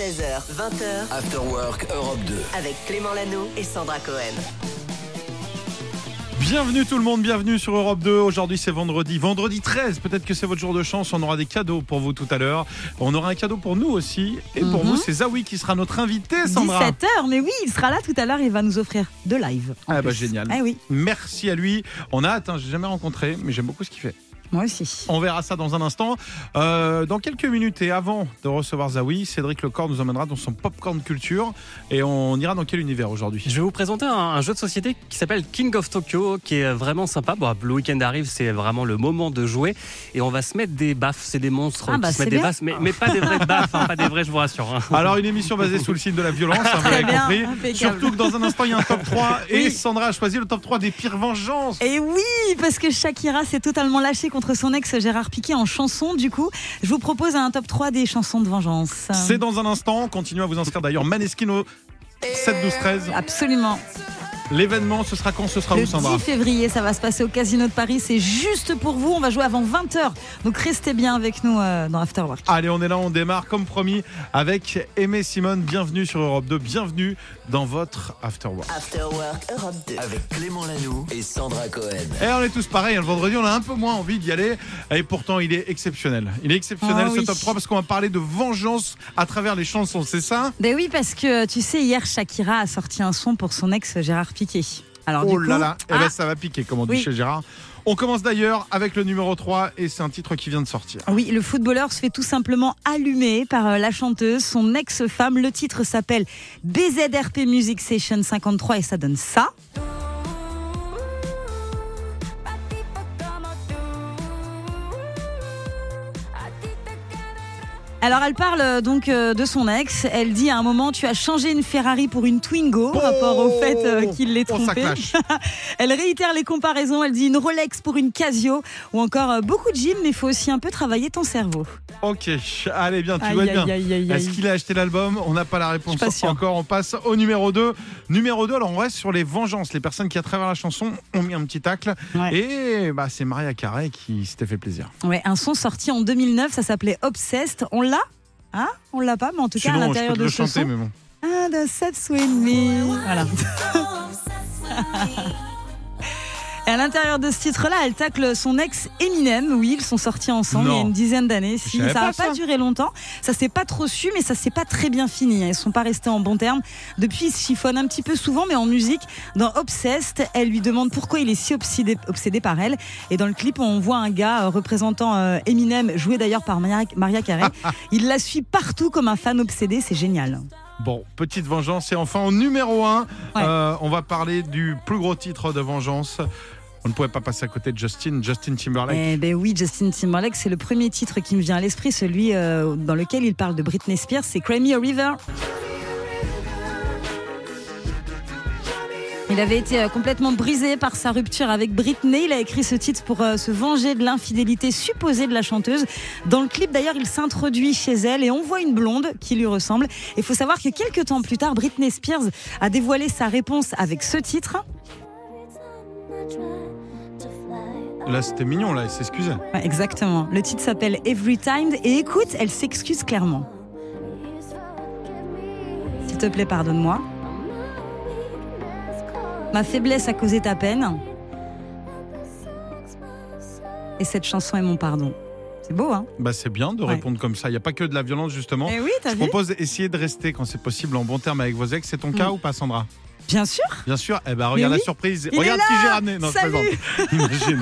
16h, 20h, After Work Europe 2. avec Clément Lano et Sandra Cohen. Bienvenue tout le monde, bienvenue sur Europe 2. Aujourd'hui c'est vendredi, vendredi 13. Peut-être que c'est votre jour de chance. On aura des cadeaux pour vous tout à l'heure. On aura un cadeau pour nous aussi. Et pour Mhm. vous, c'est Zawi qui sera notre invité, Sandra. 17h, mais oui, il sera là tout à l'heure, il va nous offrir de live. Ah bah plus. génial. Eh oui, Merci à lui. On a hâte, hein, j'ai jamais rencontré, mais j'aime beaucoup ce qu'il fait. Moi aussi. On verra ça dans un instant. Euh, dans quelques minutes et avant de recevoir Zawi, Cédric Lecor nous emmènera dans son popcorn culture. Et on ira dans quel univers aujourd'hui? Je vais vous présenter un, un jeu de société qui s'appelle King of Tokyo, qui est vraiment sympa. Bon, le week-end arrive, c'est vraiment le moment de jouer. Et on va se mettre des baffes, c'est des monstres Ah qui bah, se c'est mettent des baffes, mais, mais pas des vraies baffes, hein, pas des vrais, je vous rassure. hein. Alors une émission basée sous le signe de la violence, hein, vous l'avez compris. impeccable. Surtout que dans un instant il y a un top 3 et Oui. Sandra a choisi le top 3 des pires vengeances. Et oui, parce que Shakira s'est totalement lâchée contre son ex Gérard Piquet en chanson. Du coup, je vous propose un top 3 des chansons de vengeance. C'est dans un instant, continuez à vous inscrire d'ailleurs Maneskin au 7 12 13. Absolument. L'événement ce sera quand ce sera Le où Sandra 10 février, ça va se passer au Casino de Paris. C'est juste pour vous. On va jouer avant 20h. Donc restez bien avec nous euh, dans After Work. Allez, on est là, on démarre comme promis avec Aimé Simone. Bienvenue sur Europe 2, bienvenue dans votre After Work. After Work Europe 2. Avec Clément Lanoux et Sandra Cohen. Et on est tous pareils, hein, le vendredi on a un peu moins envie d'y aller et pourtant il est exceptionnel. Il est exceptionnel Ah ce oui. top 3 parce qu'on va parler de vengeance à travers les chansons, c'est ça? Ben oui, parce que tu sais, hier, Shakira a sorti un son pour son ex Gérard Piquet. Alors, Oh du là coup- là, eh Ah, ben, ça va piquer comme on dit Oui. chez Gérard. On commence d'ailleurs avec le numéro 3 et c'est un titre qui vient de sortir. Oui, le footballeur se fait tout simplement allumer par euh, la chanteuse, son ex-femme. Le titre s'appelle BZRP Music Session 53 et ça donne ça. Alors elle parle euh, donc euh, de son ex. Elle dit à un moment tu as changé une Ferrari pour une Twingo, rapport au fait euh, qu'il l'ait Oh, trompée. Elle réitère les comparaisons. Elle dit une Rolex pour une Casio ou encore beaucoup de gym, mais il faut aussi un peu travailler ton cerveau. Ok, allez bien, tu Aïe, vois aïe, bien. aïe, Est-ce qu'il a acheté l'album? On n'a pas la réponse pas encore. On passe au numéro 2. Numéro 2, alors on reste sur les vengeances. Les personnes qui, à travers la chanson, ont mis un petit tacle. Ouais. Et bah, c'est Maria Carey qui s'était fait plaisir. Ouais, un son sorti en 2009, ça s'appelait Obsessed. On l'a Hein On l'a pas, mais en tout cas à Sinon, l'intérieur de le ce chanter, son. mais bon. Ah, the with me. Voilà. Et à l'intérieur de ce titre-là, elle tacle son ex Eminem. Oui, ils sont sortis ensemble Non. il y a une dizaine d'années. Si, ça n'a pas duré longtemps. Ça s'est pas trop su, mais ça s'est pas très bien fini. Ils sont pas restés en bons termes. Depuis, ils se chiffonnent un petit peu souvent, mais en musique. Dans Obsessed, elle lui demande pourquoi il est si obsédé, obsédé par elle. Et dans le clip, on voit un gars euh, représentant euh, Eminem, joué d'ailleurs par Maria, Maria Carey. il la suit partout comme un fan obsédé. C'est génial. Bon, petite vengeance. Et enfin, au numéro 1, Ouais. on va parler du plus gros titre de vengeance. On ne pouvait pas passer à côté de Justin, Justin Timberlake. Eh ben oui, Justin Timberlake, c'est le premier titre qui me vient à l'esprit, celui euh, dans lequel il parle de Britney Spears, c'est Cry Me a River. Il avait été euh, complètement brisé par sa rupture avec Britney. Il a écrit ce titre pour euh, se venger de l'infidélité supposée de la chanteuse. Dans le clip, d'ailleurs, il s'introduit chez elle et on voit une blonde qui lui ressemble. Il faut savoir que quelques temps plus tard, Britney Spears a dévoilé sa réponse avec ce titre. Là, c'était mignon, là, il s'excusait. Ouais, exactement. Le titre s'appelle Every Time et écoute, elle s'excuse clairement. S'il te plaît, pardonne-moi. Ma faiblesse a causé ta peine. Et cette chanson est mon pardon. C'est beau, hein? Bah, c'est bien de Ouais. répondre comme ça. Il n'y a pas que de la violence, justement. Eh oui, t'as Je vu? propose d'essayer de rester, quand c'est possible, en bon terme avec vos ex. C'est ton Mm. cas ou pas, Sandra? Bien sûr. Bien sûr. Eh ben, regarde oui. la surprise. Il regarde qui j'ai ramené. Non, je Salut. plaisante. Imagine.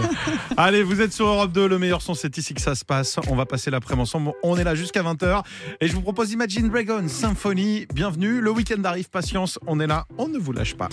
Allez, vous êtes sur Europe 2. Le meilleur son, c'est ici que ça se passe. On va passer l'après-midi ensemble. On est là jusqu'à 20h. Et je vous propose Imagine Dragon Symphony. Bienvenue. Le week-end arrive. Patience. On est là. On ne vous lâche pas.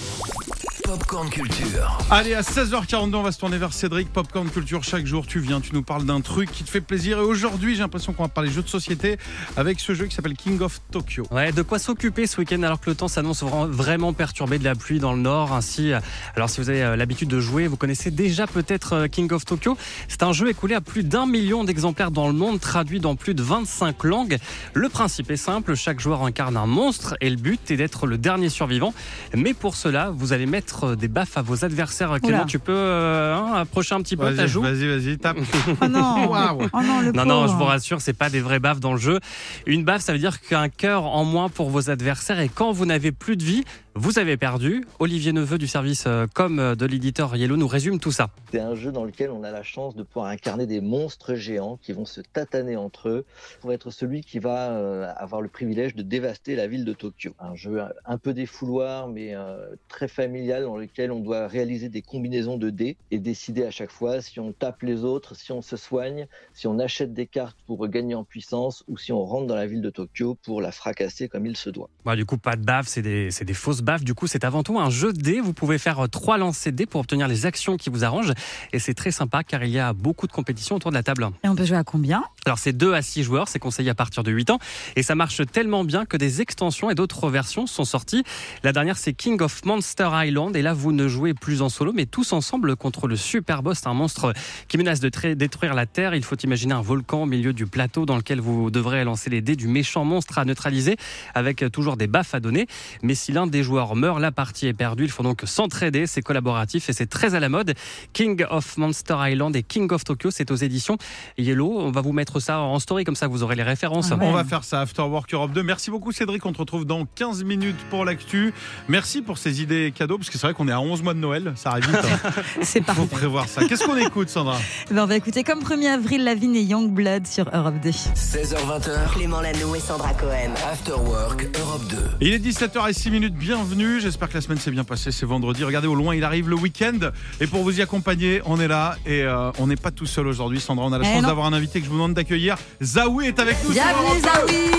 Popcorn Culture. Allez, à 16h42, on va se tourner vers Cédric. Popcorn Culture, chaque jour, tu viens, tu nous parles d'un truc qui te fait plaisir. Et aujourd'hui, j'ai l'impression qu'on va parler jeux de société avec ce jeu qui s'appelle King of Tokyo. Ouais, de quoi s'occuper ce week-end alors que le temps s'annonce vra- vraiment perturbé de la pluie dans le nord. Ainsi, euh, alors si vous avez euh, l'habitude de jouer, vous connaissez déjà peut-être euh, King of Tokyo. C'est un jeu écoulé à plus d'un million d'exemplaires dans le monde, traduit dans plus de 25 langues. Le principe est simple, chaque joueur incarne un monstre et le but est d'être le dernier survivant. Mais pour cela, vous allez mettre mettre des baffes à vos adversaires. Clément, Oula. tu peux euh, hein, approcher un petit peu ta Vas-y, joue vas-y, vas-y, tape. Oh non, oh non, le Non, non, je vous rassure, c'est pas des vraies baffes dans le jeu. Une baffe, ça veut dire qu'un cœur en moins pour vos adversaires et quand vous n'avez plus de vie, vous avez perdu. Olivier Neveu du service euh, com de l'éditeur Yellow nous résume tout ça. C'est un jeu dans lequel on a la chance de pouvoir incarner des monstres géants qui vont se tataner entre eux pour être celui qui va euh, avoir le privilège de dévaster la ville de Tokyo. Un jeu un- peu défouloir mais euh, très familial dans lequel on doit réaliser des combinaisons de dés et décider à chaque fois si on tape les autres, si on se soigne, si on achète des cartes pour gagner en puissance ou si on rentre dans la ville de Tokyo pour la fracasser comme il se doit. Bah, du coup, pas de baffes, c'est des, c'est des fausses baffes. Du coup, c'est avant tout un jeu de dés. Vous pouvez faire euh, trois lancers de dés pour obtenir les actions qui vous arrangent. Et c'est très sympa car il y a beaucoup de compétitions autour de la table. Et on peut jouer à combien? Alors, c'est 2 à 6 joueurs, c'est conseillé à partir de 8 ans. Et ça marche tellement bien que des extensions et d'autres versions sont sorties. La dernière, c'est King of Monster Island. Et là, vous ne jouez plus en solo, mais tous ensemble contre le super boss, un monstre qui menace de détruire la Terre. Il faut imaginer un volcan au milieu du plateau dans lequel vous devrez lancer les dés du méchant monstre à neutraliser avec euh, toujours des baffes à donner. Mais si l'un des joueurs meurt, la partie est perdue. Il faut donc s'entraider. C'est collaboratif et c'est très à la mode. King of Monster Island et King of Tokyo, c'est aux éditions Yellow. On va vous mettre ça en story comme ça, vous aurez les références. Ah ouais. On va faire ça, After Work Europe 2. Merci beaucoup Cédric, on te retrouve dans 15 minutes pour l'actu. Merci pour ces idées cadeaux, parce que c'est vrai qu'on est à 11 mois de Noël, ça arrive vite. hein. C'est Faut parfait. prévoir ça. Qu'est-ce qu'on écoute Sandra Ben, on va écouter comme 1er avril Lavigne et Youngblood sur Europe 2. 16h20h, Clément Lano et Sandra Cohen. After Work Europe 2. Il est 17h06 minutes, bienvenue. J'espère que la semaine s'est bien passée, c'est vendredi. Regardez au loin, il arrive le week-end. Et pour vous y accompagner, on est là. Et euh, on n'est pas tout seul aujourd'hui, Sandra. On a la Eh chance d'avoir un invité que je vous demande d'accueillir. Zawi est avec nous Bienvenue 2. Zawi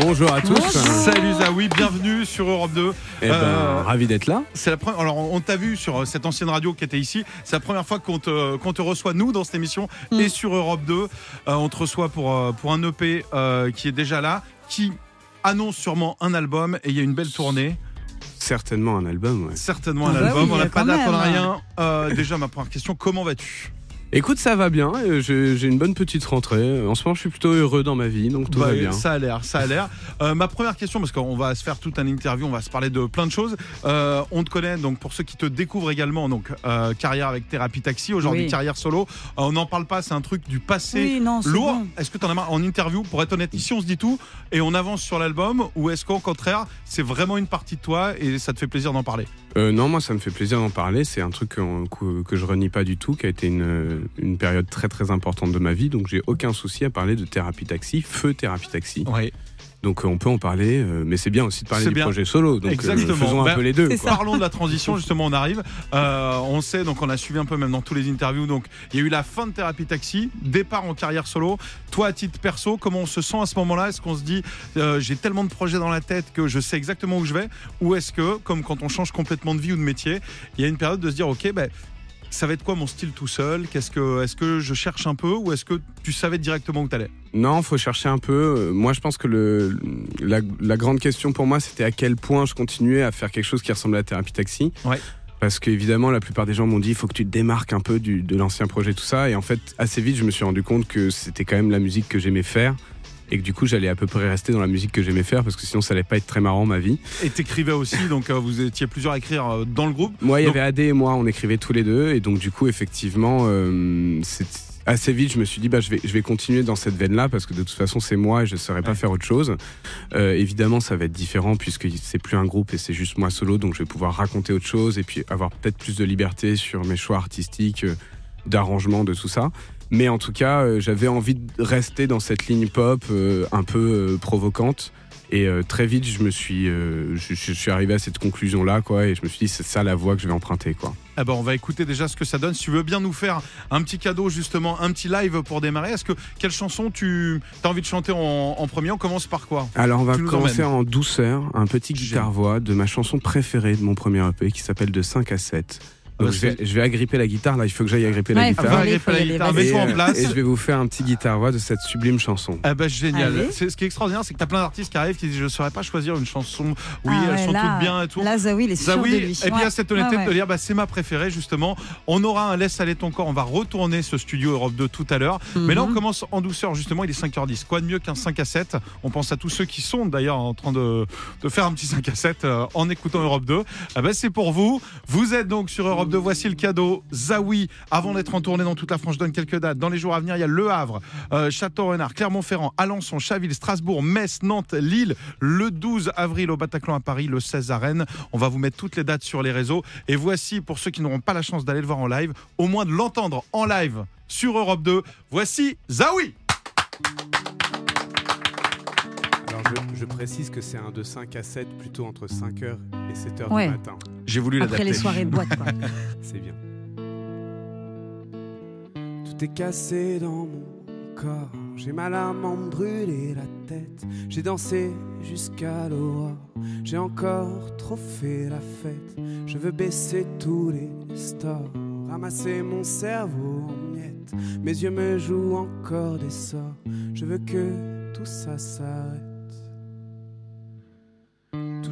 Bonjour à tous. Bonjour. Salut Zawi, bienvenue sur Europe 2. Eh ben, Euh, ravi d'être là. C'est la première. Alors, on t'a vu sur euh, cette ancienne radio qui était ici. C'est la première fois qu'on te, reçoit nous dans cette émission Mm. et sur Europe 2. Euh, on te reçoit pour pour un EP euh, qui est déjà là, qui annonce sûrement un album et il y a une belle tournée. Certainement un album. ouais. Certainement un Ah bah album. oui, on n'a pas même. rien. Euh, déjà, ma première question comment vas-tu? Écoute, ça va bien. J'ai une bonne petite rentrée. En ce moment, je suis plutôt heureux dans ma vie, donc tout Bah, va bien. Ça a l'air, ça a l'air. Euh, ma première question, parce qu'on va se faire toute une interview, on va se parler de plein de choses. Euh, on te connaît, donc pour ceux qui te découvrent également, donc euh, carrière avec Thérapie Taxi, aujourd'hui Oui. carrière solo. Euh, on n'en parle pas, c'est un truc du passé. Oui, non, c'est Lourd, bon. est-ce que tu en as marre? En interview Pour être honnête, ici on se dit tout et on avance sur l'album ou est-ce qu'au contraire c'est vraiment une partie de toi et ça te fait plaisir d'en parler? Euh, non, moi, ça me fait plaisir d'en parler. C'est un truc que, je renie pas du tout, qui a été une, période très très importante de ma vie. Donc, j'ai aucun souci à parler de thérapie taxi, feu thérapie taxi. Donc, euh, on peut en parler, euh, mais c'est bien aussi de parler du bien. projet solo. Donc, euh, Exactement. faisons Ben, un peu les deux. quoi. Parlons de la transition, justement, on arrive. Euh, on sait, donc on a suivi un peu même dans tous les interviews. Donc il y a eu la fin de Thérapie Taxi, départ en carrière solo. Toi, à titre perso, comment on se sent à ce moment-là? Est-ce qu'on se dit, euh, j'ai tellement de projets dans la tête que je sais exactement où je vais? Ou est-ce que, comme quand on change complètement de vie ou de métier, il y a une période de se dire, ok, ben. Ça va être quoi mon style tout seul? Qu'est-ce que, Est-ce que je cherche un peu ou est-ce que tu savais directement où t'allais? Non, faut chercher un peu. Euh, Moi, je pense que le, la, la grande question pour moi, c'était à quel point je continuais à faire quelque chose qui ressemblait à Thérapie Taxi. Ouais. Parce qu'évidemment, la plupart des gens m'ont dit il faut que tu te démarques un peu du, de l'ancien projet, tout ça. Et en fait, assez vite, je me suis rendu compte que c'était quand même la musique que j'aimais faire. Et que du coup, j'allais à peu près rester dans la musique que j'aimais faire parce que sinon, ça allait pas être très marrant ma vie. Et t'écrivais aussi, donc euh, vous étiez plusieurs à écrire euh, dans le groupe. Moi, il y avait AD et moi, on écrivait tous les deux. Et donc, du coup, effectivement, euh, c'est assez vite, je me suis dit, bah, je, vais, je vais continuer dans cette veine-là parce que de toute façon, c'est moi et je ne saurais pas Ouais. faire autre chose. Euh, évidemment, ça va être différent puisque c'est plus un groupe et c'est juste moi solo. Donc, je vais pouvoir raconter autre chose et puis avoir peut-être plus de liberté sur mes choix artistiques, euh, d'arrangement, de tout ça. Mais en tout cas, euh, j'avais envie de rester dans cette ligne pop euh, un peu euh, provocante. Et très vite, je me suis, je, je suis arrivé à cette conclusion-là, quoi. Et je me suis dit, c'est ça la voie que je vais emprunter, quoi. Eh ben, on va écouter déjà ce que ça donne. Si tu veux bien nous faire un petit cadeau, justement, un petit live pour démarrer, est-ce que quelle chanson tu as envie de chanter en, en premier? On commence par quoi? Alors, on va commencer en douceur, un petit guitare-voix de ma chanson préférée de mon premier EP qui s'appelle De 5 à 7. Donc, je, vais, c'est- je vais agripper la guitare. Là, il faut que j'aille agripper Ouais, la guitare. y la guitare, mets-toi en euh, place. et je vais vous faire un petit guitare-voix de cette sublime chanson. Ah bah génial. Ce qui est extraordinaire, c'est que t'as plein d'artistes qui arrivent qui disent je saurais pas choisir une chanson. Oui, Ah elles ouais, sont là, toutes bien et tout. Là, Zawi, il est sûr de lui. et puis il y a cette honnêteté Ouais, ouais. de dire bah, c'est ma préférée justement. On aura un laisse aller ton corps, on va retourner ce studio Europe 2 tout à l'heure. Mais là on Mhm. commence en douceur justement, il est 5h10. Quoi de mieux qu'un 5 à 7 On pense à tous ceux qui sont d'ailleurs en train de, de faire un petit 5 à 7 euh, en écoutant Europe 2. Ah bah, c'est pour vous. Vous êtes donc sur Europe 2, voici le cadeau. Zawi, avant d'être en tournée dans toute la France, je donne quelques dates. Dans les jours à venir, il y a Le Havre, euh, Château-Renard, Clermont-Ferrand, Alençon, Chaville, Strasbourg, Metz, Nantes, Lille, le 12 avril au Bataclan à Paris, le 16 à Rennes. On va vous mettre toutes les dates sur les réseaux. Et voici, pour ceux qui n'auront pas la chance d'aller le voir en live, au moins de l'entendre en live sur Europe 2, voici Zawi Alors, je, je précise que c'est un de 5 à 7, plutôt entre 5h et 7h Ouais. du matin. J'ai voulu Après les l'adapter. soirées de boîte, quoi. C'est bien. Tout est cassé dans mon corps. J'ai mal à m'en brûler la tête. J'ai dansé jusqu'à l'aurore. J'ai encore trop fait la fête. Je veux baisser tous les stores. Ramasser mon cerveau en miettes. Mes yeux me jouent encore des sorts. Je veux que tout ça s'arrête.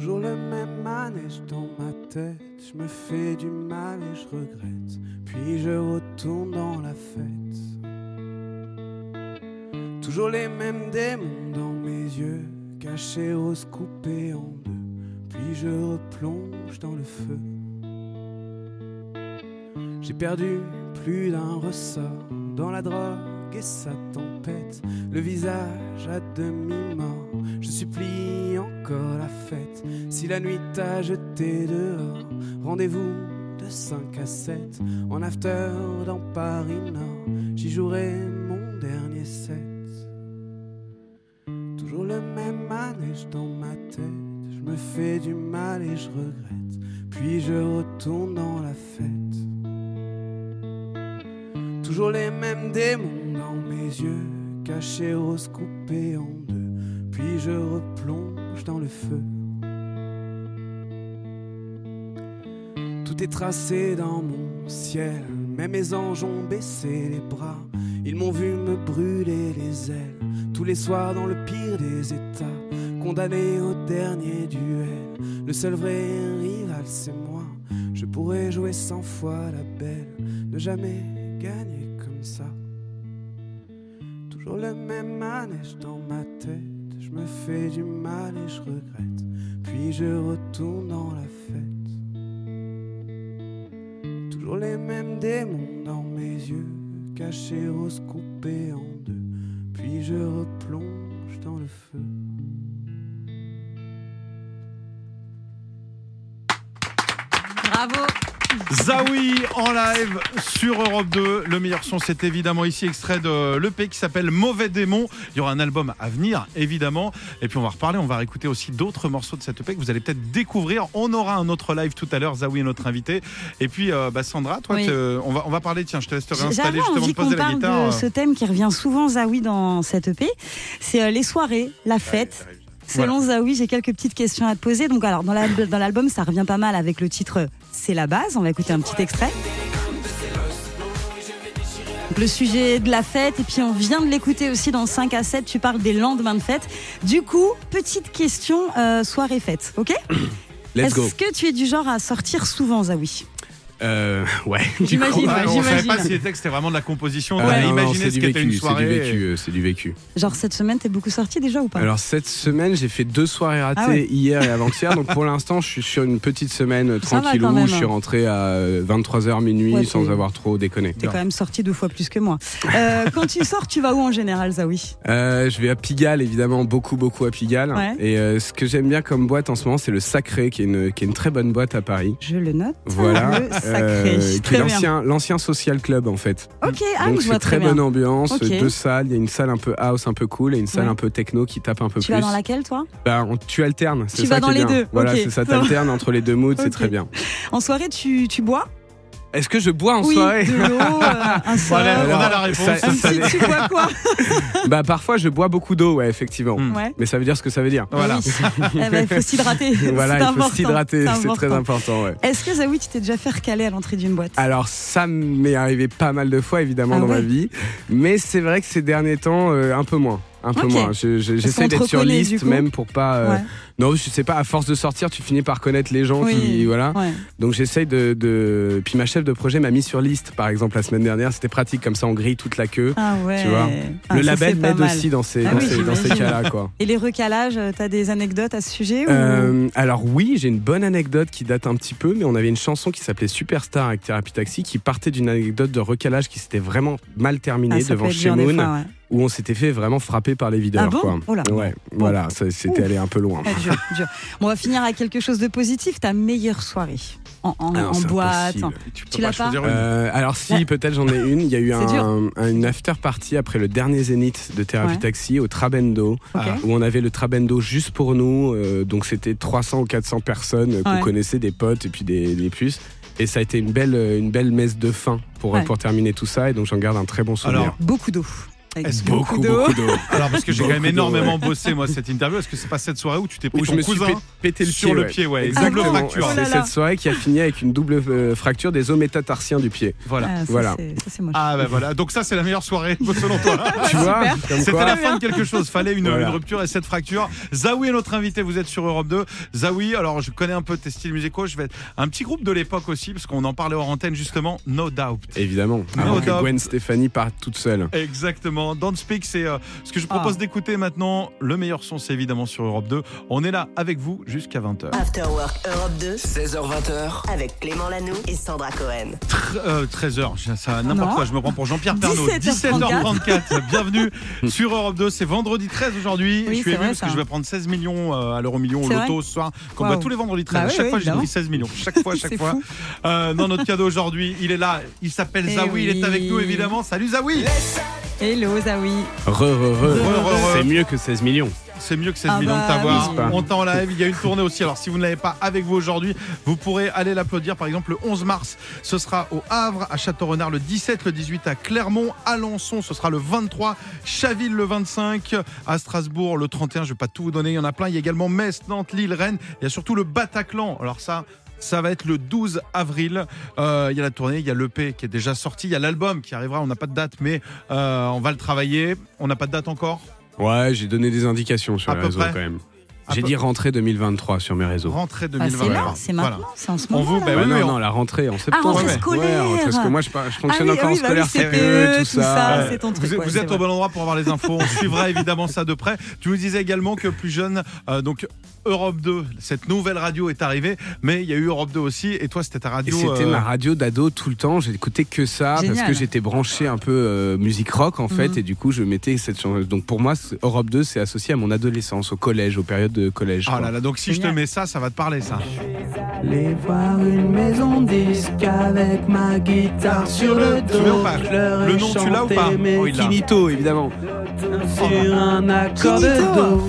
Toujours le même manège dans ma tête. Je me fais du mal et je regrette. Puis je retourne dans la fête. Toujours les mêmes démons dans mes yeux. Cachés, rose coupés en deux. Puis je replonge dans le feu. J'ai perdu plus d'un ressort dans la drogue et sa tempête. Le visage à demi-mort. Je supplie encore la fête. Si la nuit t'a jeté dehors, rendez-vous de 5 à 7 en after dans Paris Nord. J'y jouerai mon dernier set. Toujours le même manège dans ma tête. Je me fais du mal et je regrette. Puis je retourne dans la fête. Toujours les mêmes démons mes yeux, cachés, rose coupés en deux. Puis je replonge dans le feu. Tout est tracé dans mon ciel, même mes anges ont baissé les bras. Ils m'ont vu me brûler les ailes, tous les soirs dans le pire des états, condamné au dernier duel. Le seul vrai rival, c'est moi. Je pourrais jouer cent fois la belle, ne jamais gagner comme ça. Toujours le même manège dans ma tête. Je me fais du mal et je regrette. Puis je retourne dans la fête. Toujours les mêmes démons dans mes yeux, cachés, rose coupés en deux. Puis je replonge dans le feu. Bravo. Zawi en live sur Europe 2. Le meilleur son, c'est évidemment ici extrait de l'EP qui s'appelle Mauvais Démon. Il y aura un album à venir, évidemment. Et puis on va reparler, on va réécouter aussi d'autres morceaux de cette EP que vous allez peut-être découvrir. On aura un autre live tout à l'heure. Zawi est notre invité. Et puis euh, bah, Sandra, toi, Oui. on, va, on va parler. Tiens, je te laisse te réinstaller justement de poser qu'on la guitare. de ce thème qui revient souvent Zawi dans cette EP. C'est euh, les soirées, la fête. Selon Zawi, j'ai quelques petites questions à te poser. Donc, alors, dans l'al- dans l'album, ça revient pas mal avec le titre C'est la base. On va écouter un petit extrait. Le sujet de la fête, et puis on vient de l'écouter aussi dans 5 à 7, tu parles des lendemains de fête. Du coup, petite question euh, soirée fête, ok? Let's go. Est-ce que tu es du genre à sortir souvent, Zawi Euh, ouais. J'imagine, Ah, ouais, on savait j'imagine. pas si les textes c'était vraiment de la composition. On non, imaginé c'est ce qu'était une vécu, c'est soirée. du vécu, euh, c'est du vécu. Genre cette semaine, t'es beaucoup sorti déjà ou pas? Alors cette semaine, j'ai fait deux soirées ratées Ah ouais. hier et avant-hier. donc pour l'instant, je suis sur une petite semaine euh, quand même. Je suis rentré à 23h minuit Ouais, sans avoir trop déconné. T'es quand même sorti deux fois plus que moi. Euh, quand tu sors, tu vas où en général, Zawi? Euh, je vais à Pigalle, évidemment, beaucoup, beaucoup à Pigalle. Ouais. Et euh, ce que j'aime bien comme boîte en ce moment, c'est le Sacré, qui est, une, qui est une très bonne boîte à Paris. Je le note. Voilà. Le sacré. Euh, qui est l'ancien, l'ancien social club, en fait. Ok, ah, Donc je c'est vois très, bonne ambiance, deux salles. Il y a une salle un peu house, un peu cool, et une salle Ouais. un peu techno qui tape un peu Tu plus. vas dans laquelle, toi? Bah, on- tu alternes. c'est Tu ça vas dans les bien. deux, Voilà, c'est ça. T'alternes entre les deux moods, c'est très bien. En soirée, tu, tu bois? Est-ce que je bois en Oui, soirée de l'eau, euh, un Voilà, surf. on a la réponse. ça- Un ça- petit, tu bois quoi Bah parfois je bois beaucoup d'eau, ouais, effectivement. Hmm. Ouais. Mais ça veut dire ce que ça veut dire. Voilà. Oui. Eh ben, il faut s'hydrater. voilà, il faut s'hydrater, c'est très important, ouais. Est-ce que Zawi, tu t'es déjà fait recaler à l'entrée d'une boîte? Alors ça m'est arrivé pas mal de fois évidemment Ah dans ma vie, mais c'est vrai que ces derniers temps euh, un peu moins. Un peu moins. Je- J'essaie d'être sur liste même pour pas. euh, Ouais. Non, je sais pas. À force de sortir, tu finis par connaître les gens Oui. qui voilà. Ouais. Donc j'essaye de, de. Puis ma chef de projet m'a mis sur liste, par exemple la semaine dernière. C'était pratique comme ça, on grille toute la queue. Ah ouais. Tu vois, Ah, Le ça, label m'aide aussi dans ces, Ah dans oui, ces, dans ces j'imagine. cas-là, quoi. Et les recalages, euh, t'as des anecdotes à ce sujet ou... Euh, alors oui, j'ai une bonne anecdote qui date un petit peu, mais on avait une chanson qui s'appelait Superstar avec Thérapie Taxi qui partait d'une anecdote de recalage qui s'était vraiment mal terminée Ah, devant peut ouais. où on s'était fait vraiment frapper par les videurs. Ah bon quoi. Oh là. Ouais, voilà, ça- c'était allé un peu loin. Ah, dur, dur. Bon, on va finir avec quelque chose de positif. Ta meilleure soirée en, en, Ah non, en c'est boîte. impossible. Tu Tu l'as pas choisir une. Euh, alors si, Ouais. peut-être j'en ai une. Il y a eu un, un- une after party après le dernier Zénith de Thérapie Ouais. Taxi au Trabendo, où on avait le Trabendo juste pour nous. euh, donc c'était 300 ou 400 personnes euh, qu'on Ouais. connaissait, des potes et puis des, des puces. Et ça a été une belle, une belle messe de fin pour, Ouais. pour terminer tout ça. Et donc j'en garde un très bon souvenir. Alors, Beaucoup d'eau. Avec Est-ce que- beaucoup beaucoup, d'eau. Alors parce que j'ai quand même énormément ouais. bossé moi cette interview. Est-ce que c'est pas cette soirée où tu t'es pris Où je me suis cousin pé- pété le sur pied. le ouais. pied, ouais, Exactement. double fracture. C'est cette soirée qui a fini avec une double euh, fracture des os métatarsiens du pied. Voilà. Ah, ça, Voilà. c'est- Ça, c'est moche. Ah bah voilà. Donc ça c'est la meilleure soirée selon toi. tu vois C'était la fin de quelque chose. Fallait une, Voilà. une rupture et cette fracture. Zawi est notre invité. Vous êtes sur Europe 2. Zawi, alors je connais un peu tes styles musicaux. Je vais être un petit groupe de l'époque aussi, parce qu'on en parlait hors antenne justement. No Doubt. Évidemment. No Avant que doubt. Gwen Stefani parte toute seule. Exactement. Don't Speak, c'est euh, ce que je propose Ah. d'écouter maintenant. Le meilleur son, c'est évidemment sur Europe 2. On est là avec vous jusqu'à 20h. After Work Europe 2 16h20h, avec Clément Lanoux et Sandra Cohen. 13h, ça n'importe quoi. Je me prends pour Jean-Pierre Pernaud. 17h34. 17h34. Bienvenue sur Europe 2. C'est vendredi 13 aujourd'hui. Oui, je suis ému vrai, parce ça. que je vais prendre 16 millions euh, à l'euro million au loto ce soir. Qu'on voit tous les vendredis 13. Bah oui, chaque oui, fois, j'ai évidemment. pris 16 millions. Chaque fois, chaque fois. Euh, non, notre cadeau aujourd'hui, il est là. Il s'appelle Eh Zawi. Il est avec nous évidemment. Salut Zawi. Hello, Zawi. Re, re, re. Re, re, re. C'est mieux que 16 millions. C'est mieux que 16 Ah millions bah de t'avoir. oui. On t'en live. Il y a une tournée aussi. Alors, si vous ne l'avez pas avec vous aujourd'hui, vous pourrez aller l'applaudir. Par exemple, le 11 mars, ce sera au Havre, à Château-Renard le 17, le 18 à Clermont, Alençon, ce sera le 23, Chaville le 25, à Strasbourg le 31. Je vais pas tout vous donner. Il y en a plein. Il y a également Metz, Nantes, Lille, Rennes. Il y a surtout le Bataclan. Alors ça. Ça va être le 12 avril. Euh, il y a la tournée, il y a l'EP qui est déjà sorti, il y a l'album qui arrivera. On n'a pas de date, mais euh, on va le travailler. On n'a pas de date encore? Ouais, j'ai donné des indications sur À les réseaux près. quand même. J'ai dit rentrée 2023 sur mes réseaux. Rentrée Ah, 2020. c'est là, c'est Voilà. maintenant, c'est en ce On moment. vous- bah oui, non, oui, on- non, la rentrée en septembre. rentrée Ouais, scolaire. ouais, parce que moi je, je fonctionne Ah oui, encore ah en bah scolaire oui, CPE, tout tout ça. ça. Ouais. c'est ton truc, vous êtes, ouais, vous c'est êtes vrai. au bon endroit pour avoir les infos. On suivra évidemment ça de près. Tu nous disais également que plus jeune, euh, donc Europe 2, cette nouvelle radio est arrivée, mais il y a eu Europe 2 aussi. Et toi, c'était ta radio. c'était euh, ma radio d'ado tout le temps. J'écoutais que ça parce que j'étais branché un peu euh, musique rock en fait. Mhm. Et du coup, je mettais cette chanson. Donc pour moi, c'est- Europe 2, c'est associé à mon adolescence, au collège, aux périodes de collège. Ah là là, donc si je te mets ça, ça va te parler ça. Aller voir une maison disque avec ma guitare sur le Tu veux ou dos. Le nom, tu l'as ou pas Oh, il. Kinito, évidemment. sur un accord de Kinito.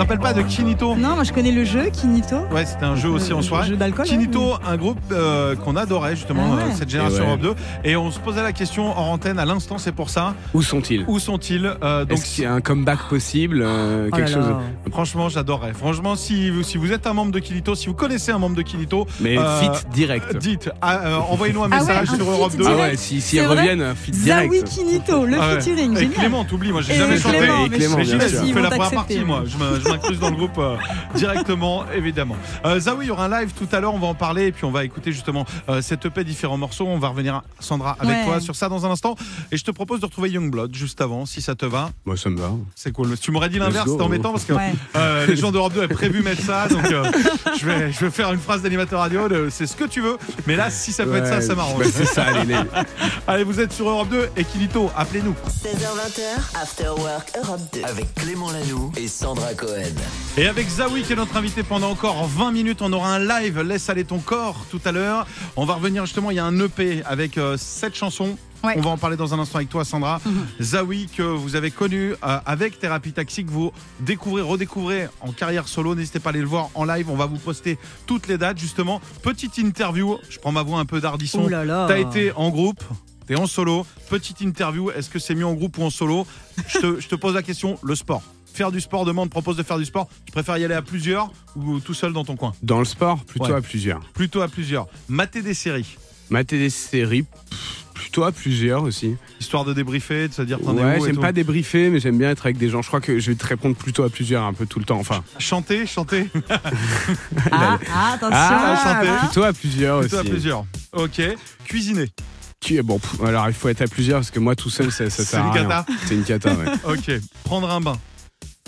Rappelles pas de Kinito? Non, moi je connais le jeu, Kinito. Ouais, c'était un jeu aussi en soirée. Jeu d'alcool. Kinito, un groupe euh, qu'on adorait justement, Ah ouais. euh, cette génération. Europe 2. Et on se posait la question en antenne à l'instant, c'est pour ça. Où sont-ils? Où sont-ils? Euh, Donc, Est-ce qu'il y a un comeback possible euh, Oh Quelque là. chose. franchement, j'adorerais. Franchement, si, vous- si vous êtes un membre de Kinito, si vous connaissez un membre de Kinito, Mais Euh, fit direct. dites, ah, euh, envoyez-nous un Ah ouais, message un sur Europe 2. Ah ouais, si, si ils reviennent, fit Zawi direct. Kinito, le Ah ouais. featuring. Et Génial. Clément, t'oublies, moi j'ai jamais chanté. Clément, Et mais Clément, Ils fais la première partie, moi. Je me- je m'incluse dans le groupe euh, directement, évidemment. Euh, Zawi, il y aura un live tout à l'heure. On va en parler et puis on va écouter justement euh, cette EP différents morceaux. On va revenir, Sandra, avec Ouais. toi sur ça dans un instant. Et je te propose de retrouver Youngblood juste avant, si ça te va. Moi, ça me va. C'est cool. Tu m'aurais dit l'inverse, c'était embêtant parce que Ouais. euh, les gens d'Europe 2 avaient prévu mettre ça. Donc euh, je, vais, je vais faire une phrase d'animateur radio. C'est ce que tu veux. Mais là, si ça peut être ça, ça m'arrange. bah, c'est ça, les, les- Allez, vous êtes sur Europe 2 et Kilito, appelez-nous. 16h20, After Work Europe 2. avec Clément Lanoux et Sandra Cohen. Et avec Zawi qui est notre invité pendant encore 20 minutes, on aura un live Laisse aller ton corps tout à l'heure. On va revenir justement, il y a un EP avec 7 chansons. Ouais. On va en parler dans un instant avec toi, Sandra. Mhm. Zawi, que vous avez connu euh, avec Thérapie Taxi, que vous découvrez, redécouvrez en carrière solo. N'hésitez pas à aller le voir en live. On va vous poster toutes les dates, justement. Petite interview. Je prends ma voix un peu d'ardisson. Ouh là là. T'as été en groupe. T'es en solo. Petite interview. Est-ce que c'est mieux en groupe ou en solo? Je te, je te pose la question. Le sport. Faire du sport, demain on te propose de faire du sport. Tu préfères y aller à plusieurs ou tout seul dans ton coin? Dans le sport, plutôt Ouais. à plusieurs. Plutôt à plusieurs. Mater des séries. Mater des séries, pff, plutôt à plusieurs aussi. Histoire de débriefer, de se dire t'en es Ouais, j'aime pas débriefer, mais j'aime bien être avec des gens. Je crois que je vais te répondre plutôt à plusieurs un peu tout le temps. Enfin, Chanter, chanter. Ah, ah, attention. ah, chanter. ah. plutôt à plusieurs Plutôt à aussi. plusieurs. Ok. Cuisiner. Tu- Bon, pff, alors il faut être à plusieurs parce que moi tout seul, ça, ça C'est sert à une rien. cata. C'est une cata, ouais. Ok. Prendre un bain.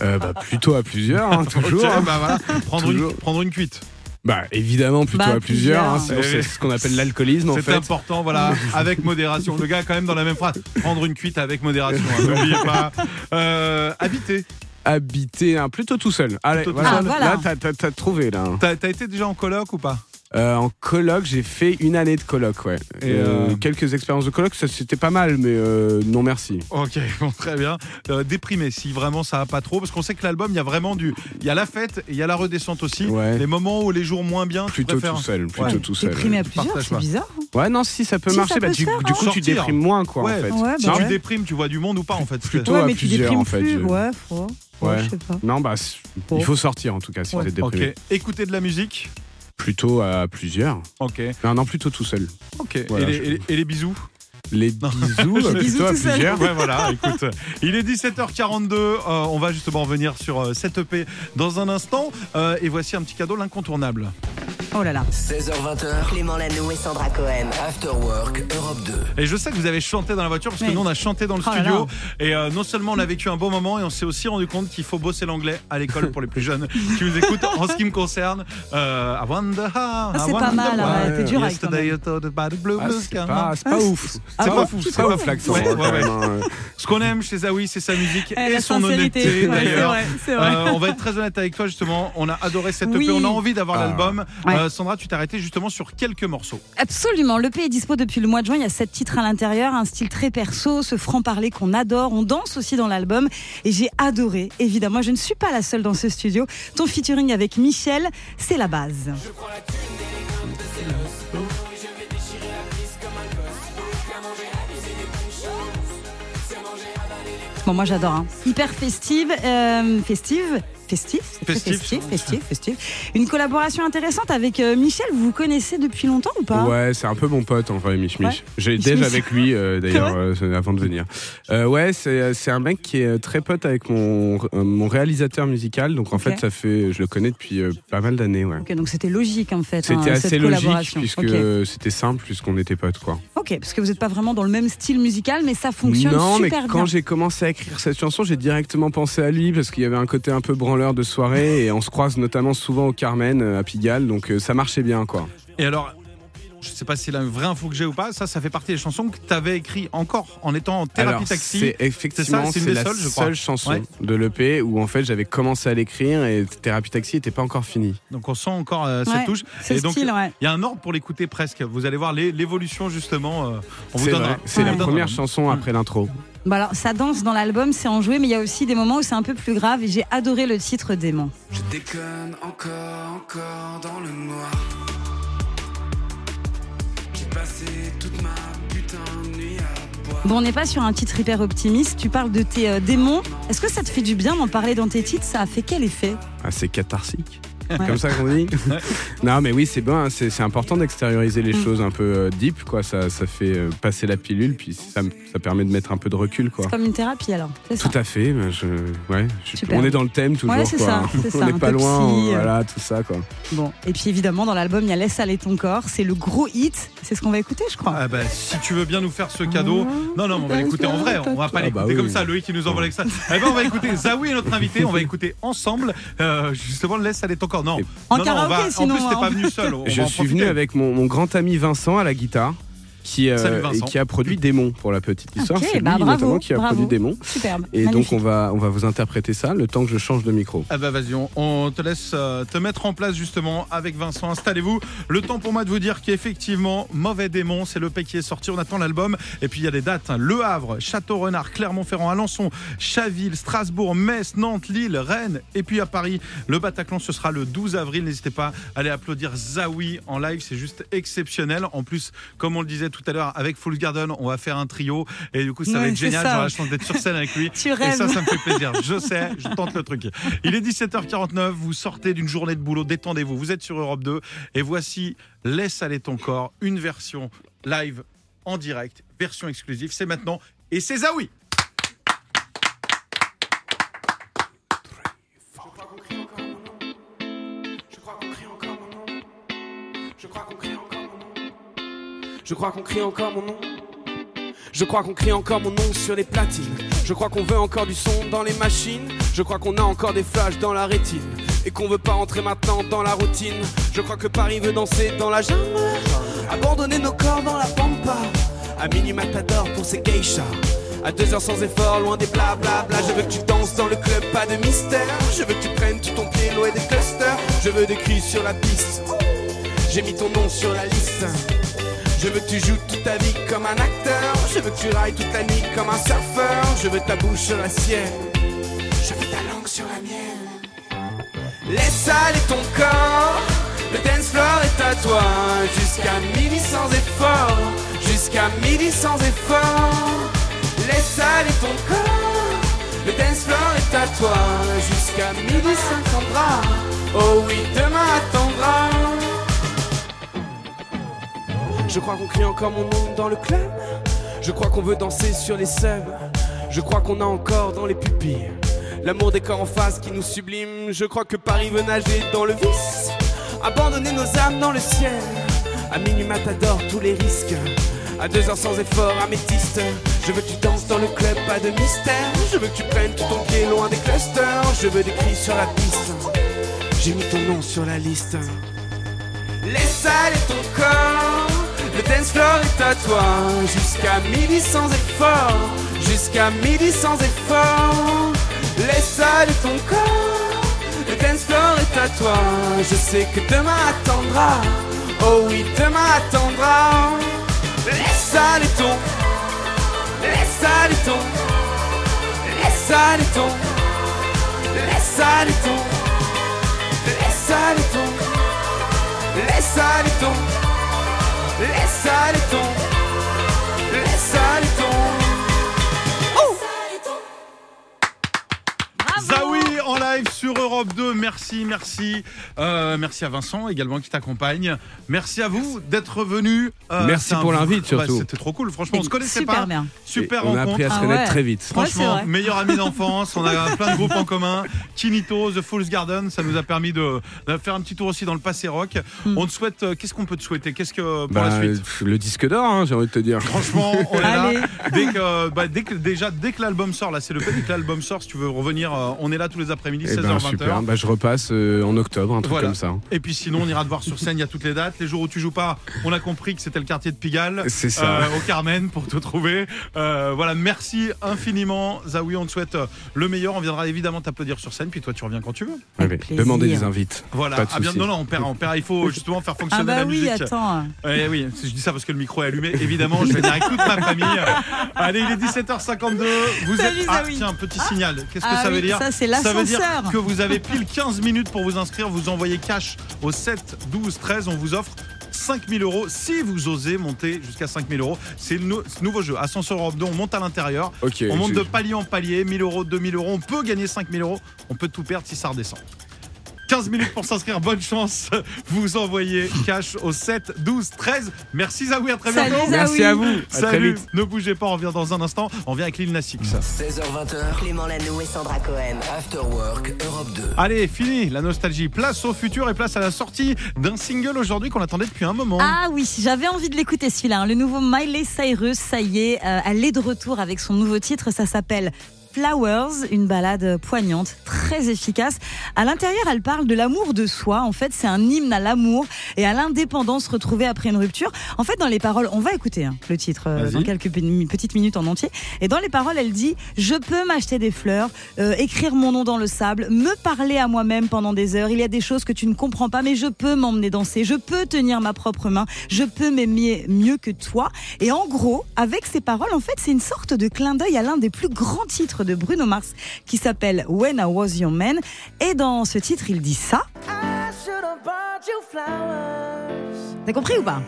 Euh, bah, plutôt à plusieurs, hein, toujours. Bah voilà. Prendre, une, prendre une cuite. Bah évidemment plutôt Bah, à plusieurs. hein, sinon plusieurs. c'est ce qu'on appelle l'alcoolisme en C'est fait. important, voilà, avec modération. Le gars, quand même, dans la même phrase, prendre une cuite avec modération. hein, N'oubliez pas. Euh, habiter. Habiter hein, plutôt tout seul. Allez, Plutôt tout voilà. seul. Ah, voilà. Là t'as- trouvé là. T'as t'as été déjà en coloc ou pas? Euh, en coloc, j'ai fait une année de coloc, ouais. Et, Euh, euh, Quelques expériences de coloc, ça c'était pas mal, mais euh, non merci. Ok, bon, très bien. Euh, déprimé, si vraiment ça va pas trop, parce qu'on sait que l'album, il y a vraiment du. Il y a la fête et il y a la redescente aussi. Ouais. Les moments où les jours moins bien, tu Plutôt préfères. tout seul, plutôt Ouais. tout seul. Déprimé à Tu plusieurs, c'est bizarre. hein. Ouais, non, si ça peut Si, marcher, ça bah, peut du, se faire, du hein. coup tu déprimes moins, quoi, Ouais. en fait. Ouais, Si bah tu ouais. déprimes, tu vois du monde ou pas en fait Plutôt Ouais, à mais tu plusieurs, déprimes en fait, plus. je- Ouais, faut. Ouais, Ouais. je sais pas. Non, bah, il faut sortir en tout cas si Ouais. vous êtes Ok. déprimé. Écouter de la musique. Plutôt à plusieurs. Ok. Non, non, plutôt tout seul. Ok. Voilà, et, les, je- et les- et les bisous Les bisous, euh, Les bisous plutôt à plusieurs. Ouais, voilà, écoute. Il est 17h42. euh, on va justement revenir sur euh, cette EP dans un instant. Euh, et voici un petit cadeau, l'incontournable. Oh là là. 16h20h, Clément Lanoux et Sandra Cohen. After Work Europe 2. Et je sais que vous avez chanté dans la voiture parce que Oui. nous on a chanté dans le Oh studio. là. Et euh, non seulement on a vécu un bon moment et on s'est aussi rendu compte qu'il faut bosser l'anglais à l'école pour les plus jeunes qui nous écoutent. En ce qui me concerne, euh, I wonder how, Ah, c'est pas mal, ouais, t'es dur avec Yesterday toi-même. you thought about the blue, Ah, blue c'est sky. pas, c'est pas ouf. C'est pas fou, C'est pas ouf l'accent. Ouais, ouais, quand ouais. même, hein. Ce qu'on aime chez Zawi, c'est sa musique et la son sincérité. honnêteté d'ailleurs. Euh, on va être très honnête avec toi justement. On a adoré cette Oui. EP, on a envie d'avoir Ah. l'album. Euh, Sandra, tu t'es arrêtée justement sur quelques morceaux. Absolument. Le est dispo depuis le mois de juin. Il y a sept titres à l'intérieur, un style très perso, ce franc-parler qu'on adore. On danse aussi dans l'album. Et j'ai adoré, évidemment. Je ne suis pas la seule dans ce studio. Ton featuring avec Michel, c'est la base. Bon, moi j'adore. hein. Hyper festive, euh, festive. Festif, Festif. festif, festif, festif. Une collaboration intéressante avec euh, Michel. Vous vous connaissez depuis longtemps ou pas? Ouais, c'est un peu mon pote en vrai, Mich Mich. Ouais. J'ai Mich déjà Mich. avec lui euh, d'ailleurs euh, avant de venir. Euh, ouais, c'est c'est un mec qui est très pote avec mon mon réalisateur musical. Donc en fait, ça fait je le connais depuis euh, pas mal d'années. Ouais. Ok, donc c'était logique en fait. C'était hein, assez cette logique collaboration. puisque c'était simple puisqu'on était potes quoi. Ok, parce que vous n'êtes pas vraiment dans le même style musical, mais ça fonctionne non, mais super quand bien. j'ai commencé à écrire cette chanson, j'ai directement pensé à lui parce qu'il y avait un côté un peu branleur de soirée et on se croise notamment souvent au Carmen euh, à Pigalle, donc euh, ça marchait bien quoi. Et alors, je sais pas si c'est la vraie info que j'ai ou pas, ça, ça fait partie des chansons que tu avais écrit encore en étant en thérapie Alors, taxi. C'est effectivement c'est une c'est des la seules, je crois. seule chanson Ouais. de l'EP où en fait j'avais commencé à l'écrire et Thérapie Taxi n'était pas encore fini. Donc on sent encore euh, cette Ouais, touche. Et donc, style, ouais. il y a un ordre pour l'écouter presque. Vous allez voir l'évolution justement. euh, on vous C'est donnera. vrai, c'est la première chanson après l'intro. Bah alors, ça danse dans l'album, c'est enjoué, mais il y a aussi des moments où c'est un peu plus grave et j'ai adoré le titre Démon. Je déconne encore, encore dans le noir. J'ai passé toute ma putain de nuit à boire. Bon, on n'est pas sur un titre hyper optimiste, tu parles de tes euh, démons. Est-ce que ça te fait du bien d'en parler dans tes titres? Ça a fait quel effet? Ah, c'est catharsique. Ouais. Comme ça qu'on dit Non, mais oui, c'est bien. hein, C'est c'est important d'extérioriser les Mm. choses un peu euh, deep, quoi. Ça, ça fait euh, passer la pilule, puis ça, ça permet de mettre un peu de recul, quoi. C'est comme une thérapie alors, c'est ça Tout à fait. ben, Je, ouais, je- on est dans le thème toujours. Ouais, c'est quoi. ça, c'est on n'est pas loin. psy, euh. voilà, tout ça, quoi. Bon, et puis évidemment, dans l'album, il y a Laisse aller ton corps, c'est le gros hit, c'est ce qu'on va écouter, je crois. Ah bah, si tu veux bien nous faire ce cadeau, non non, mais on va l'écouter en vrai. On va pas Ah l'écouter bah oui. comme ça. Loïc qui nous envoie avec ça. Eh ben on va écouter Zawi est notre invité. On va écouter ensemble. euh, justement, laisse aller ton corps. Non, En non, non, on va- sinon, En plus, t'es hein. pas venu seul. On Je suis venu avec mon, mon grand ami Vincent à la guitare. Qui, euh, et qui a produit Démon pour la petite histoire. C'est lui bah, bravo, notamment qui a bravo. produit Démon. Superbe. Et donc on va, on va vous interpréter ça le temps que je change de micro. Ah bah vas-y, on, on te laisse euh, te mettre en place justement avec Vincent. Installez-vous. Le temps pour moi de vous dire qu'effectivement, Mauvais Démon, c'est le P qui est sorti. On attend l'album. Et puis il y a des dates. hein. Le Havre, Château-Renard, Clermont-Ferrand, Alençon, Chaville, Strasbourg, Metz, Nantes, Lille, Rennes. Et puis à Paris, le Bataclan, ce sera le 12 avril. N'hésitez pas à aller applaudir Zawi en live. C'est juste exceptionnel. En plus, comme on le disait tout à l'heure, avec Full Garden, on va faire un trio. Et du coup, ça va être génial. J'aurai la chance d'être sur scène avec lui. Tu Et rêves. ça, ça me fait plaisir. Je sais, je tente le truc. Il est 17h49, vous sortez d'une journée de boulot, détendez-vous. Vous êtes sur Europe 2 et voici Laisse aller ton corps, une version live en direct, version exclusive. C'est maintenant et c'est Zawi. Je crois qu'on crie encore mon nom. Je crois qu'on crie encore mon nom sur les platines. Je crois qu'on veut encore du son dans les machines. Je crois qu'on a encore des flashs dans la rétine. Et qu'on veut pas entrer maintenant dans la routine. Je crois que Paris veut danser dans la jungle. Abandonner nos corps dans la pampa. À minuit matador pour ses geishas. À deux heures sans effort, loin des blablabla. Je veux que tu danses dans le club, pas de mystère. Je veux que tu prennes tout ton pied, et des clusters. Je veux des cris sur la piste. J'ai mis ton nom sur la liste. Je veux que tu joues toute ta vie comme un acteur. Je veux que tu railles toute la nuit comme un surfeur. Je veux ta bouche sur la sienne. Je veux ta langue sur la mienne. Laisse aller ton corps. Le dance floor est à toi. Jusqu'à midi sans effort. Jusqu'à midi sans effort. Laisse aller ton corps. Le dance floor est à toi. Jusqu'à midi s'attendra. Oh oui, demain attendra. Je crois qu'on crie encore mon nom dans le club. Je crois qu'on veut danser sur les subs. Je crois qu'on a encore dans les pupilles l'amour des corps en face qui nous sublime. Je crois que Paris veut nager dans le vice. Abandonner nos âmes dans le ciel. À minuit matador, tous les risques. À deux heures sans effort, améthyste. Je veux que tu danses dans le club, pas de mystère. Je veux que tu prennes tout ton pied loin des clusters. Je veux des cris sur la piste. J'ai mis ton nom sur la liste. Laisse aller ton corps. Le dance floor est à toi. Jusqu'à midi sans effort. Jusqu'à midi sans effort. Laisse aller ton corps. Le dance floor est à toi. Je sais que demain attendra. Oh oui, demain attendra. Laisse aller ton. Laisse aller ton. Laisse aller ton. Laisse aller ton. Laisse aller ton. Laisse aller ton. Laisse aller ton. Laisse aller ton. Live sur Europe 2. Merci, merci. Euh, merci à Vincent également qui t'accompagne. Merci à vous d'être venu. Euh, Merci pour l'invite, Bah, surtout. C'était trop cool. Franchement, on se connaissait Super pas. bien. Super Et on a rencontre. appris à se Ah connaître ouais. très vite. Ouais, Franchement, vrai. meilleur ami d'enfance. On a plein de groupes en commun. Kinito, The Fool's Garden, ça nous a permis de, de faire un petit tour aussi dans le passé rock. Hmm. On te souhaite. euh, Qu'est-ce qu'on peut te souhaiter? Qu'est-ce que pour Bah, la suite? le disque d'or, hein, j'ai envie de te dire. Franchement, on est là. Dès que, bah, dès que, déjà, dès que l'album sort, là, c'est le fait, dès que l'album sort, si tu veux revenir, on est là tous les après-midi, Eh 16h, ben, 20h. super. Bah, je repasse euh, en octobre, un truc Voilà. comme ça. Et puis sinon, on ira te voir sur scène, il y a toutes les dates. Les jours où tu joues pas, on a compris que c'était le quartier de Pigalle. C'est ça. euh, au Carmen pour te trouver. Euh, voilà, merci infiniment, Zawi. On te souhaite le meilleur. On viendra évidemment t'applaudir sur scène. Puis toi, tu reviens quand tu veux. Allez, plaisir. demandez des invites. Voilà. Pas de Ah, bien, non, non, on perd, on perd. Il faut justement faire Ah fonctionner bah la oui, musique. attends. Eh oui, je dis ça parce que le micro est allumé. Évidemment, je vais venir avec toute ma famille. Allez, il est 17h52. Vous Salut, êtes. Ah, tiens, petit signal. Qu'est-ce que Ah ça oui, veut dire ça, c'est Ça que vous avez pile 15 minutes pour vous inscrire. Vous envoyez cash au 7 12 13. On vous offre 5000 euros si vous osez monter jusqu'à 5000 euros. C'est le nou- nouveau jeu. Ascenseur Europe 2, on monte à l'intérieur. On monte de palier en palier, 1000 euros, 2000 euros. On peut gagner 5000 euros. On peut tout perdre si ça redescend. 15 minutes pour s'inscrire, bonne chance. Vous envoyez cash au 7 12 13. Merci Zawi, à très Salut, bientôt. Merci à vous. À très Salut, vite. ne bougez pas, on revient dans un instant. On vient avec Lil Nas X. 16h20h, Clément Lanoux et Sandra Cohen. After Work Europe 2. Allez, fini la nostalgie. Place au futur et place à la sortie d'un single aujourd'hui qu'on attendait depuis un moment. Ah oui, j'avais envie de l'écouter celui-là. hein. Le nouveau Miley Cyrus, ça y est, euh, elle est de retour avec son nouveau titre. Ça s'appelle Flowers, une balade poignante, très efficace. À l'intérieur, elle parle de l'amour de soi. En fait, c'est un hymne à l'amour et à l'indépendance retrouvée après une rupture. En fait, dans les paroles, on va écouter hein, le titre euh, dans quelques pe- petites minutes en entier. Et dans les paroles, elle dit Je peux m'acheter des fleurs, euh, écrire mon nom dans le sable, me parler à moi-même pendant des heures. Il y a des choses que tu ne comprends pas, mais je peux m'emmener danser. Je peux tenir ma propre main. Je peux m'aimer mieux que toi. Et en gros, avec ces paroles, en fait, c'est une sorte de clin d'œil à l'un des plus grands titres de Bruno Mars qui s'appelle When I Was Your Man. Et dans ce titre, il dit ça. T'as compris ou pas?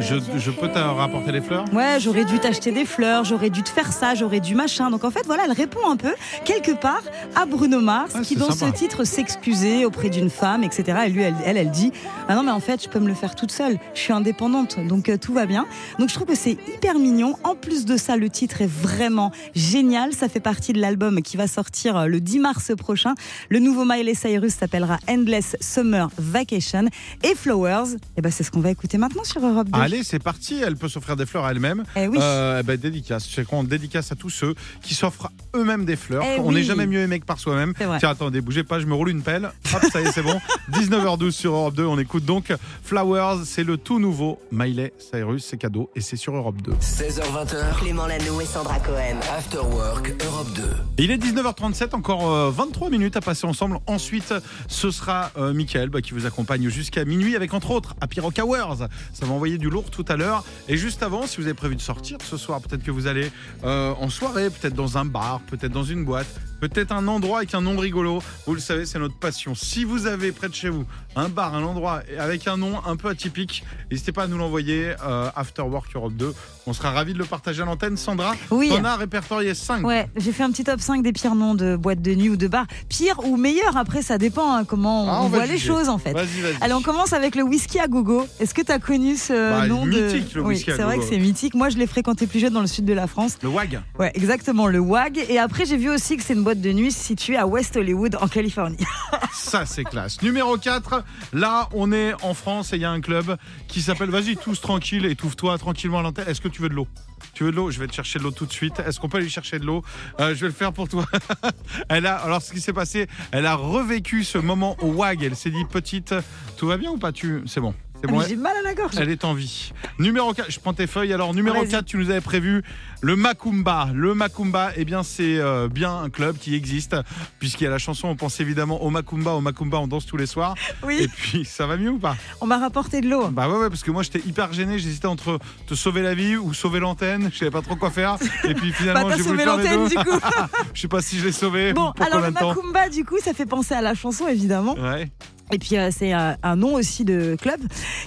Je, je peux te rapporter les fleurs? Ouais, j'aurais dû t'acheter des fleurs, j'aurais dû te faire ça, j'aurais dû machin. Donc en fait, voilà, elle répond un peu, quelque part, à Bruno Mars, qui dans sympa. ce titre s'excusait auprès d'une femme, etc. Et lui, elle, elle, elle dit Ah non, mais en fait, je peux me le faire toute seule, je suis indépendante, donc euh, tout va bien. Donc je trouve que c'est hyper mignon. En plus de ça, le titre est vraiment génial. Ça fait partie de l'album qui va sortir euh, le 10 mars prochain. Le nouveau Miley Cyrus s'appellera Endless Summer Vacation. Et Flowers, et ben, c'est ce qu'on va écouter maintenant sur Europe 2. Allez, c'est parti. Elle peut s'offrir des fleurs à elle-même. Eh oui. Euh, ben, dédicace. C'est quoi On dédicace à tous ceux qui s'offrent eux-mêmes des fleurs. Eh on oui. n'est jamais mieux aimé que par soi-même. C'est vrai. Tiens, attendez, bougez pas, je me roule une pelle. Hop, ça y est, c'est bon. 19h12 sur Europe 2. On écoute donc Flowers. C'est le tout nouveau Miley Cyrus. C'est cadeau et c'est sur Europe 2. 16h20h, Clément Lanoux et Sandra Cohen. After Work Europe 2. Il est 19h37, encore euh, 23 minutes à passer ensemble. Ensuite, ce sera euh, Mickaël bah, qui vous accompagne jusqu'à minuit avec entre autres Happy Rock Hours. Ça va envoyer du lourd tout à l'heure. Et juste avant, si vous avez prévu de sortir ce soir, peut-être que vous allez euh, en soirée, peut-être dans un bar, peut-être dans une boîte, peut-être un endroit avec un nom rigolo. Vous le savez, c'est notre passion. Si vous avez près de chez vous un bar, un endroit avec un nom un peu atypique, n'hésitez pas à nous l'envoyer. euh, After Work Europe 2. On sera ravis de le partager à l'antenne. Sandra, Oui. t'en as répertorié 5. Ouais, j'ai fait un petit top 5 des pires noms de boîtes de nuit ou de bars. Pire ou meilleur, après ça dépend hein, comment Ah, on, on voit les choses en fait. Allez, on commence avec le whisky à gogo. Est-ce que tu as connu ce Bah, nom de mythique, le Oui, whisky c'est vrai que c'est mythique. Moi, je l'ai fréquenté plus jeune dans le sud de la France. Le WAG. Ouais, exactement, le WAG. Et après, j'ai vu aussi que c'est une boîte de nuit située à West Hollywood, en Californie. Ça, c'est classe. Numéro 4, là, on est en France et il y a un club qui s'appelle Vas-y, tous tranquille, étouffe-toi tranquillement à l'antenne. Est-ce que tu veux de l'eau? Tu veux de l'eau? Je vais te chercher de l'eau tout de suite. Est-ce qu'on peut aller chercher de l'eau? Euh, Je vais le faire pour toi. elle a, alors, ce qui s'est passé, elle a revécu ce moment au WAG. Elle s'est dit Petite, tout va bien ou pas? Tu... C'est bon. C'est bon. Mais J'ai mal à la gorge. Elle est en vie. Numéro 4, je prends tes feuilles. Alors, numéro Vas-y. 4, tu nous avais prévu le Macumba. Le Macumba, eh bien, c'est euh, bien un club qui existe, puisqu'il y a la chanson, on pense évidemment au Macumba. Au Macumba, on danse tous les soirs. Et Oui, puis, ça va mieux ou pas? On m'a rapporté de l'eau. Bah ouais, ouais, parce que moi, j'étais hyper gêné. J'hésitais entre te sauver la vie ou sauver l'antenne. Je savais pas trop quoi faire. Et puis, Bah, finalement, t'as j'ai voulu faire les l'antenne deux. du coup. Je sais pas si je l'ai sauvé. Bon, alors le Macumba, du coup, ça fait penser à la chanson, évidemment. Ouais. Et puis, euh, c'est euh, un nom aussi de club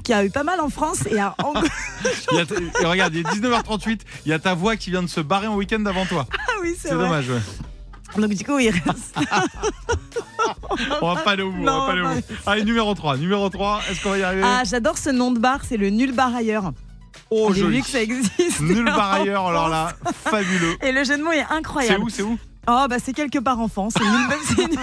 qui a eu pas mal en France et à Ang- Il y a ta- et regarde, il est 19h38. Il y a ta voix qui vient de se barrer en week-end avant toi. Ah oui, c'est C'est vrai. dommage. ouais. Donc, du coup, il reste. On va pas aller au bout. on Non, va pas aller au bout. Allez, numéro 3. Numéro 3, est-ce qu'on va y arriver Ah, j'adore ce nom de bar, c'est le Nul Bar ailleurs. Oh, J'ai joli. vu que ça existe. Nul par en ailleurs, alors là, fabuleux. Et le jeu de mots est C'est incroyable. où, c'est où? Oh, bah c'est quelque part en France. C'est nul, nul,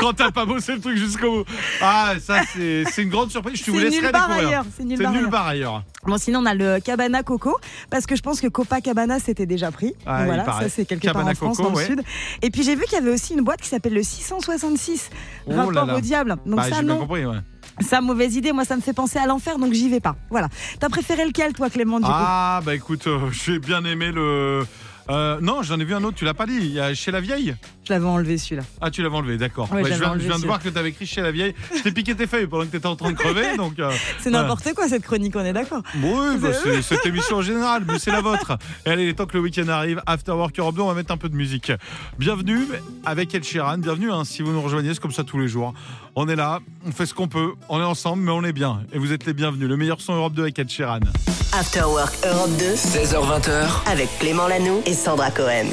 Quand t'as pas bossé le truc jusqu'au bout. Ah, ça, c'est c'est une grande surprise. Je te vous c'est laisserai nul bar découvrir. ailleurs. C'est nul, C'est bar nul ailleurs. par ailleurs. Bon, sinon, on a le Cabana Coco, parce que je pense que Copacabana c'était déjà pris. Ah, Donc il voilà, paraît. ça c'est quelque Cabana part en France, Coco, dans ouais. le sud. Et puis j'ai vu qu'il y avait aussi une boîte qui s'appelle le 666, Oh là rapport là. au diable. Donc Bah, ça, j'ai bien non, compris, ouais. ça, mauvaise idée. Moi, ça me fait penser à l'enfer, donc j'y vais pas. Voilà. T'as préféré lequel, toi, Clément, du coup? Ah, bah écoute, euh, j'ai bien aimé le. Euh, non, j'en ai vu un autre, tu l'as pas dit. Il y a chez la vieille. Je l'avais enlevé celui-là. Ah, tu l'avais enlevé, d'accord. Ouais, Ouais, je j'avais viens, je enlevé viens de celui-là. voir que tu avais écrit chez la vieille. Je t'ai piqué tes feuilles pendant que tu étais en train de crever. donc, euh, C'est n'importe quoi cette chronique, on est d'accord. Oui, bah, c'est cette émission en général, mais c'est la vôtre. Et allez, il est temps que le week-end arrive. After Work Europe 2, on va mettre un peu de musique. Bienvenue avec Ed Sheeran. Bienvenue hein, si vous nous rejoignez, c'est comme ça tous les jours. On est là, on fait ce qu'on peut, on est ensemble, mais on est bien. Et vous êtes les bienvenus. Le meilleur son Europe 2 avec Ed Sheeran. After Work Europe 2 16h20h, avec Clément Lanoux et Sandra Cohen.